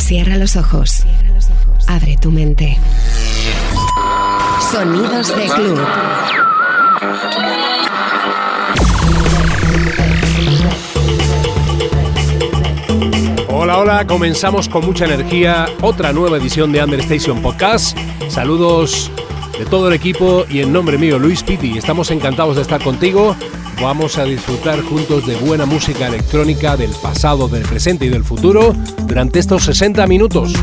Cierra los ojos. Abre tu mente. Sonidos de club. Hola, hola, comenzamos con mucha energía otra nueva edición de Understation Podcast. Saludos de todo el equipo y en nombre mío, Luis Pitti. Estamos encantados de estar contigo. Vamos a disfrutar juntos de buena música electrónica del pasado, del presente y del futuro durante estos 60 minutos.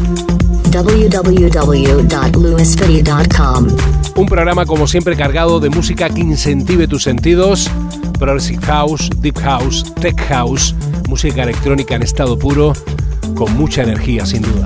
Un programa como siempre cargado de música que incentive tus sentidos. Progressive House, Deep House, Tech House, música electrónica en estado puro, con mucha energía sin duda.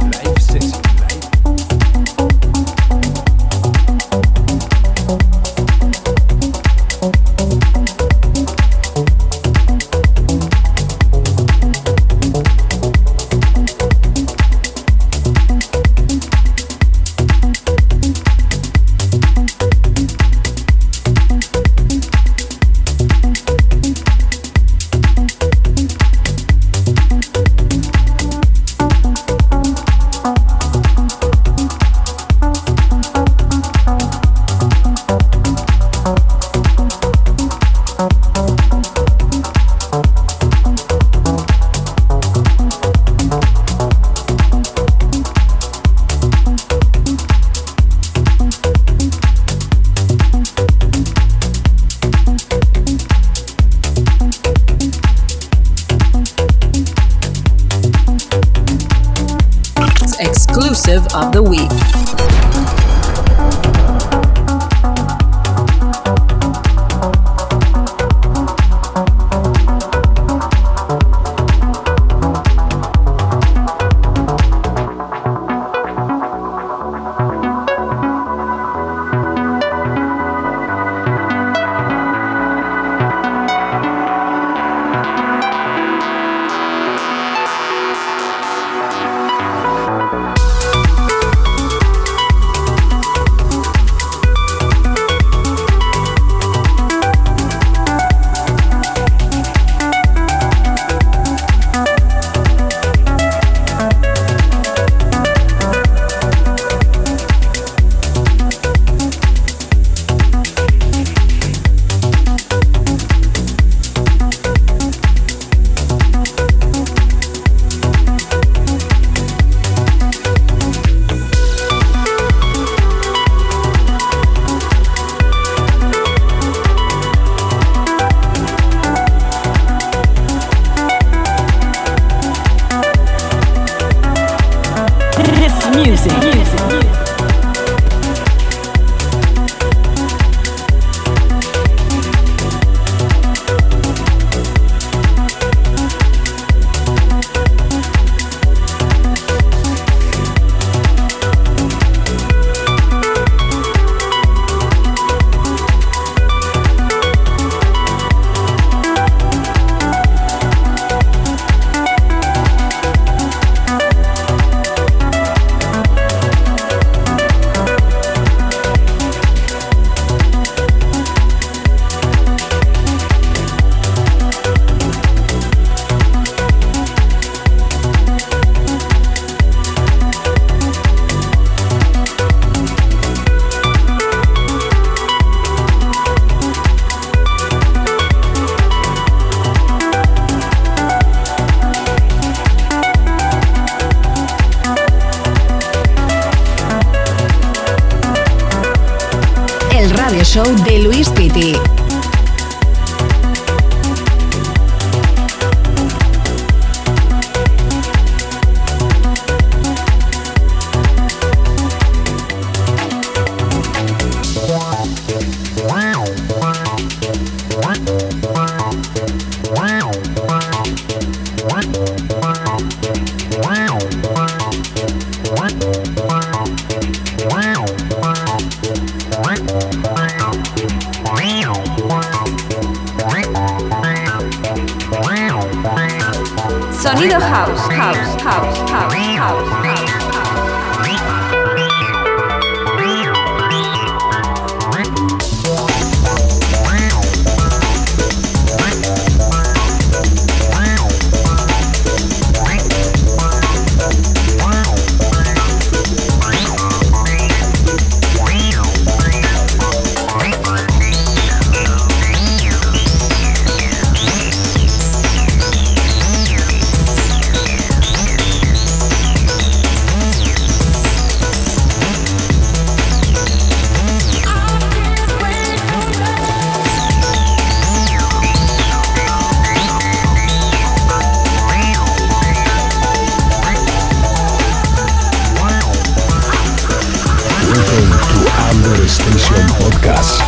Podcast.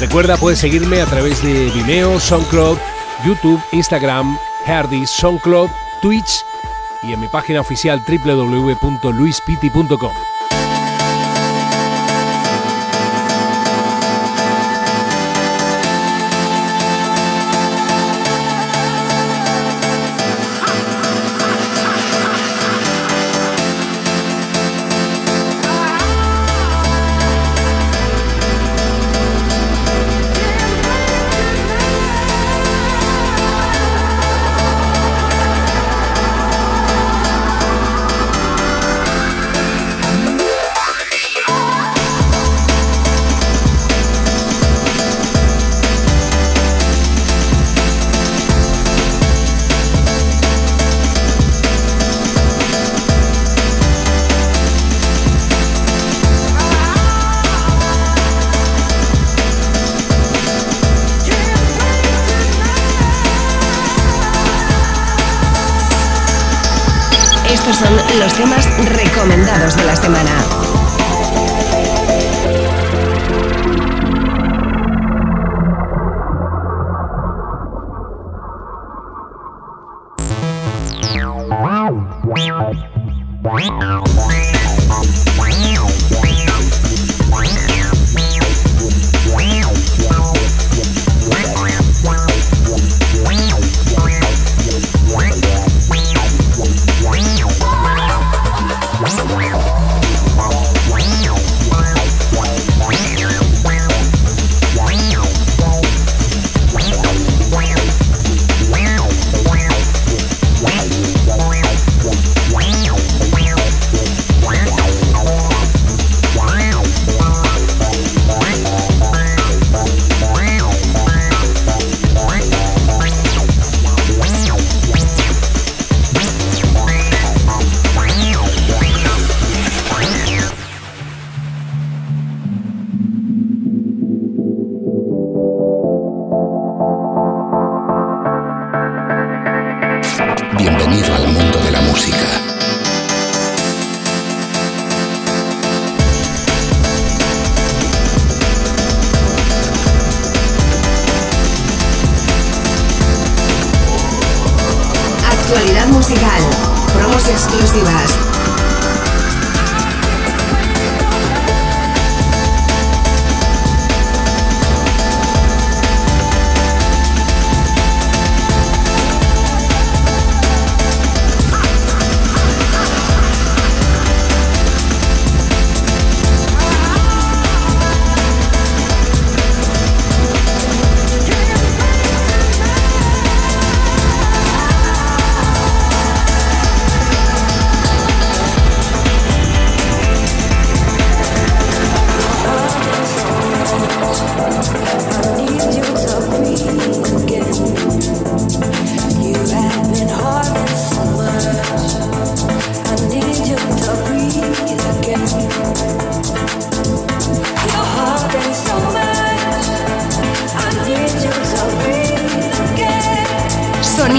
Recuerda, puedes seguirme a través de Vimeo, SoundCloud, YouTube, Instagram, Hardys, SoundCloud, Twitch y en mi página oficial www.luispiti.com.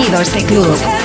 14 Club.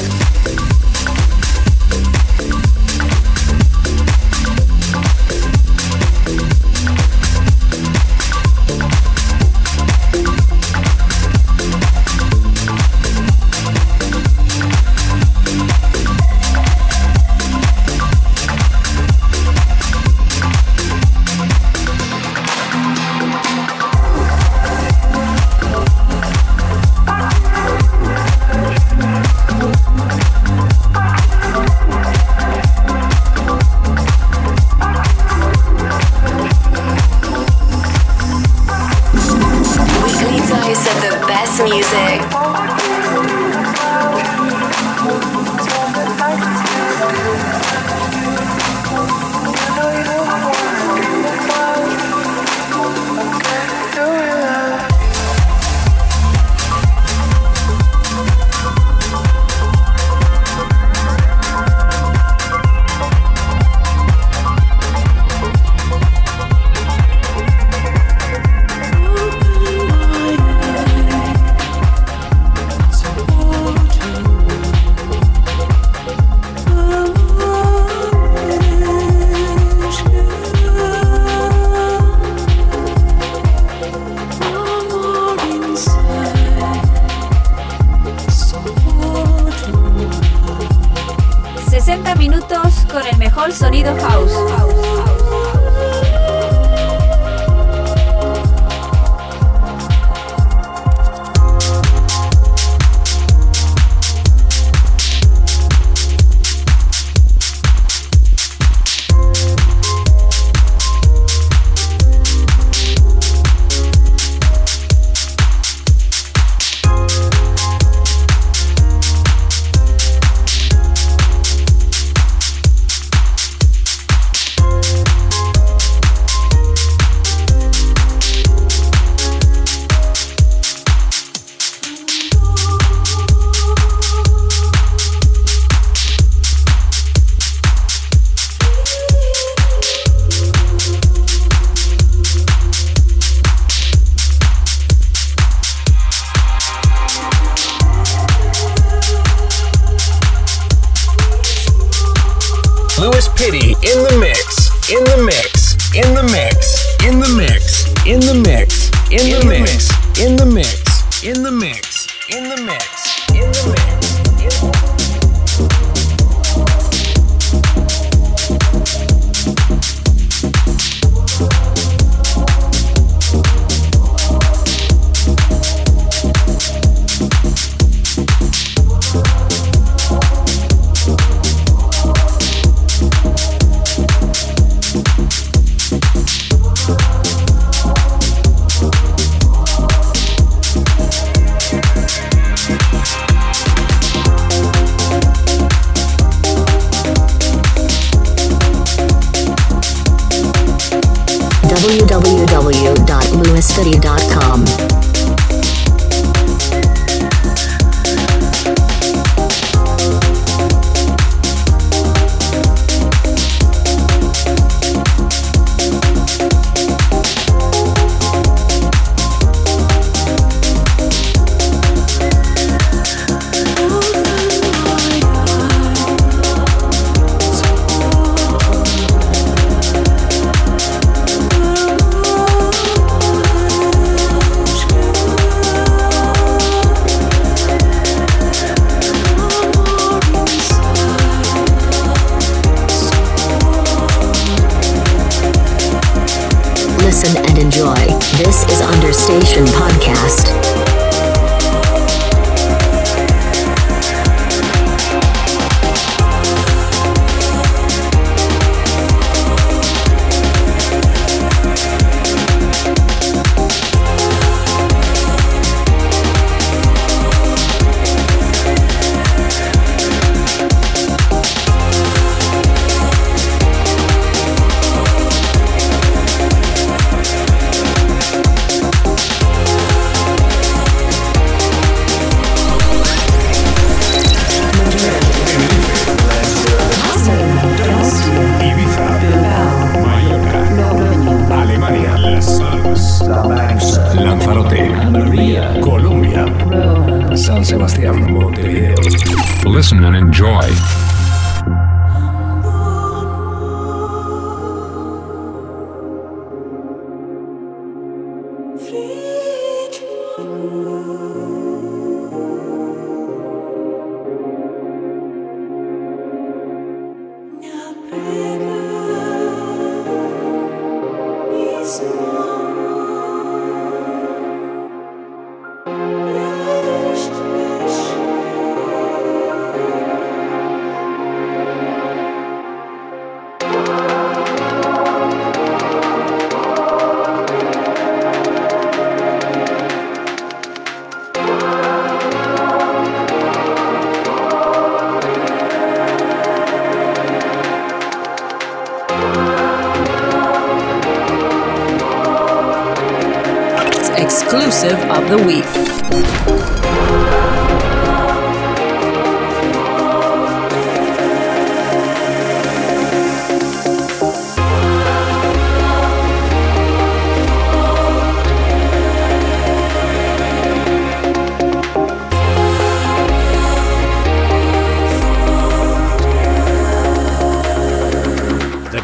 in the mix.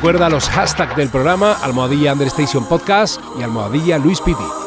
Recuerda los hashtags del programa, almohadilla Understation Podcast y almohadilla Luis Piti.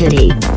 City.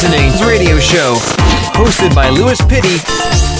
Listening to radio show hosted by Lewis Pitty.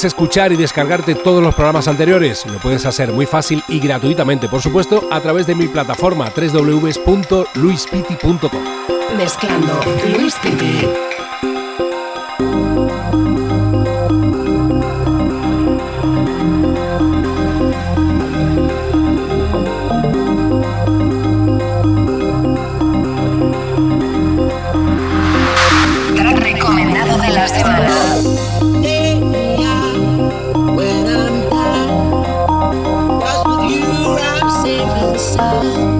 ¿Quieres escuchar y descargarte todos los programas anteriores? Lo puedes hacer muy fácil y gratuitamente, por supuesto, a través de mi plataforma www.luispiti.com. Mezclando Luis Piti. yourself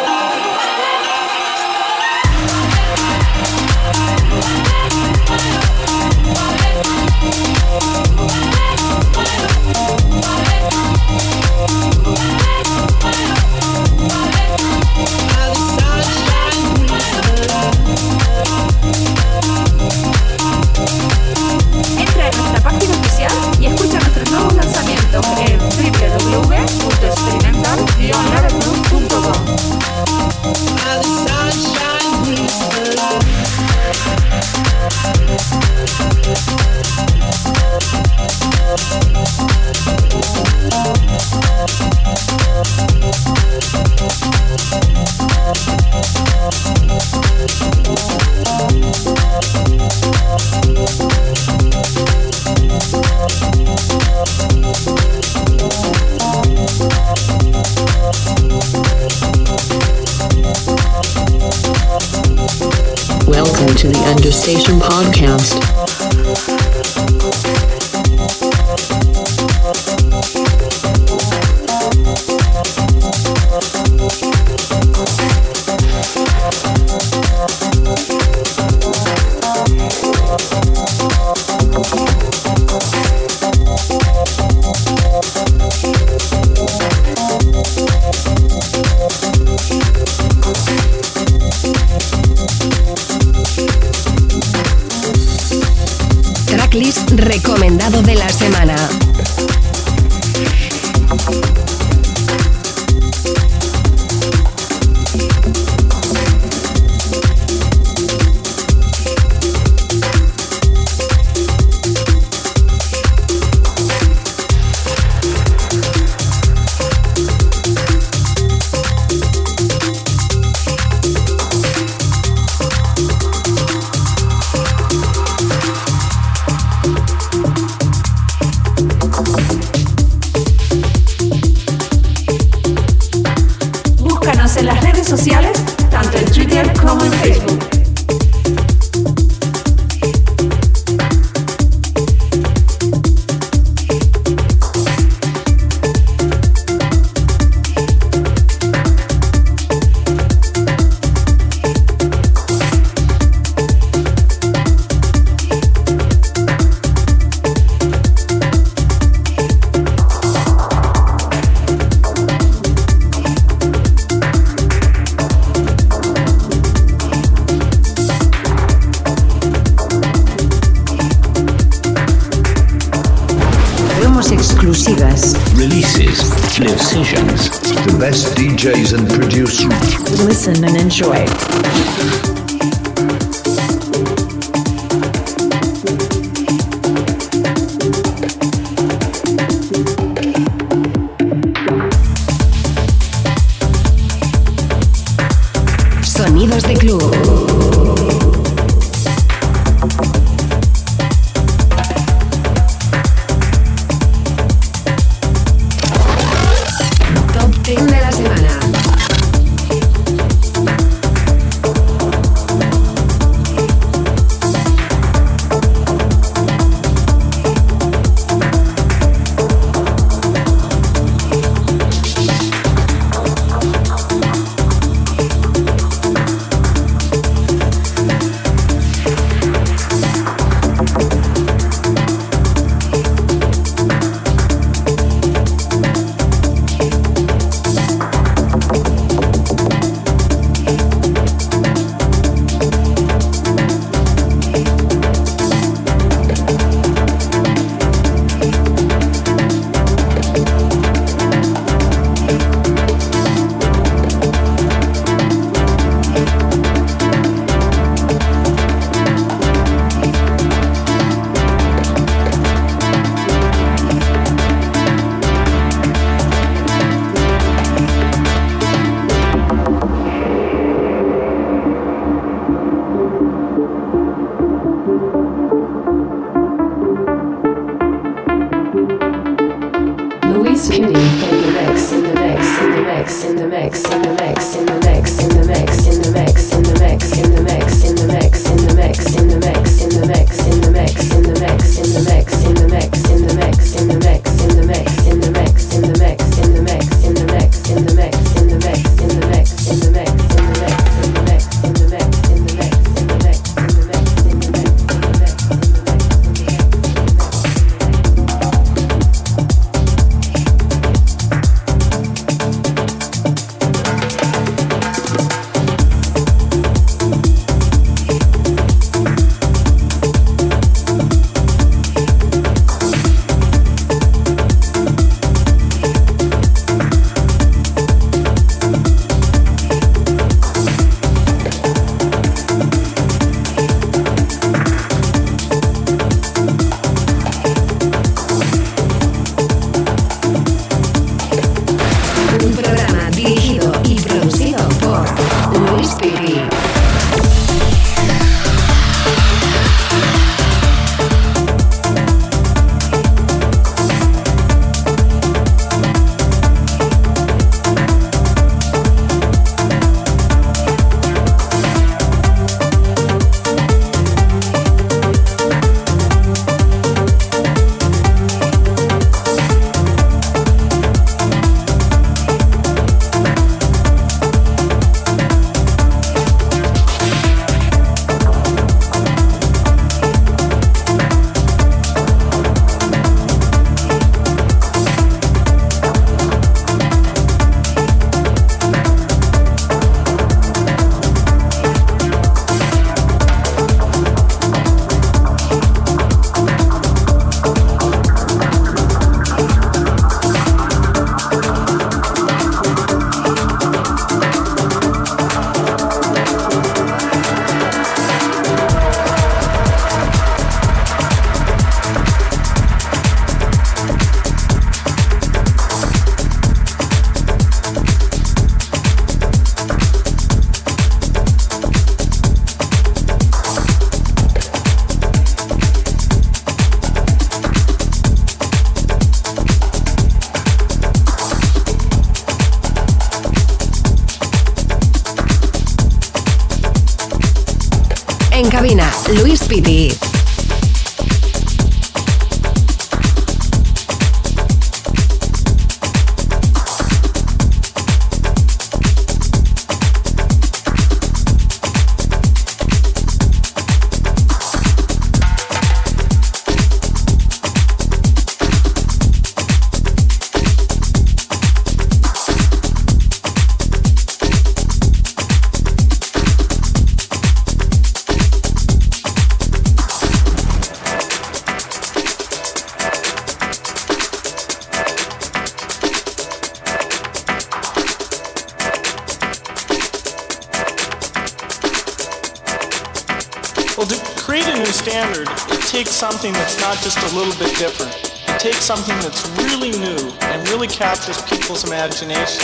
Something that's not just a little bit different. It takes something that's really new and really captures people's imagination.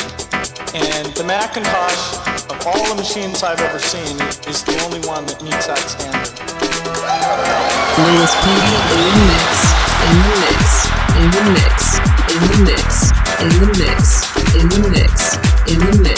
And the Macintosh, of all the machines I've ever seen, is the only one that meets that standard. Louis Petey in the mix, in the mix, in the mix, in the mix, in the mix, in the mix, in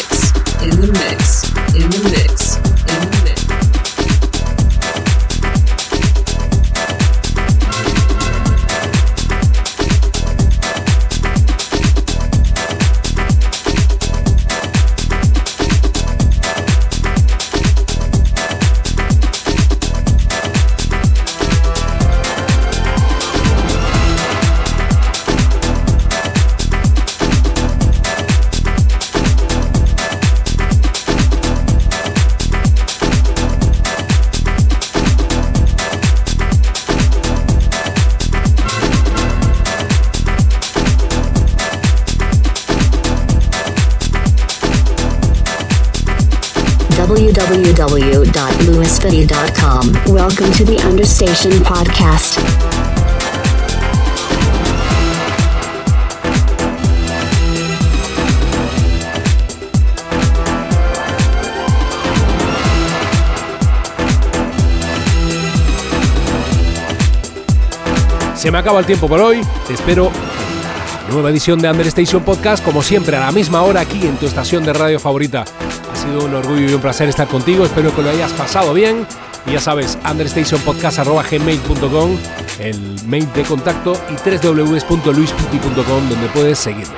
Welcome to the Understation Podcast. Se me acaba el tiempo por hoy. Te espero en nueva edición de Understation Podcast, como siempre, a la misma hora aquí en tu estación de radio favorita. Sido un orgullo y un placer estar contigo. Espero que lo hayas pasado bien. Y ya sabes, understationpodcast.gmail.com, el mail de contacto y www.luisputi.com donde puedes seguirme.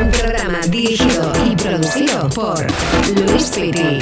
Un programa dirigido y producido por Luis Piti.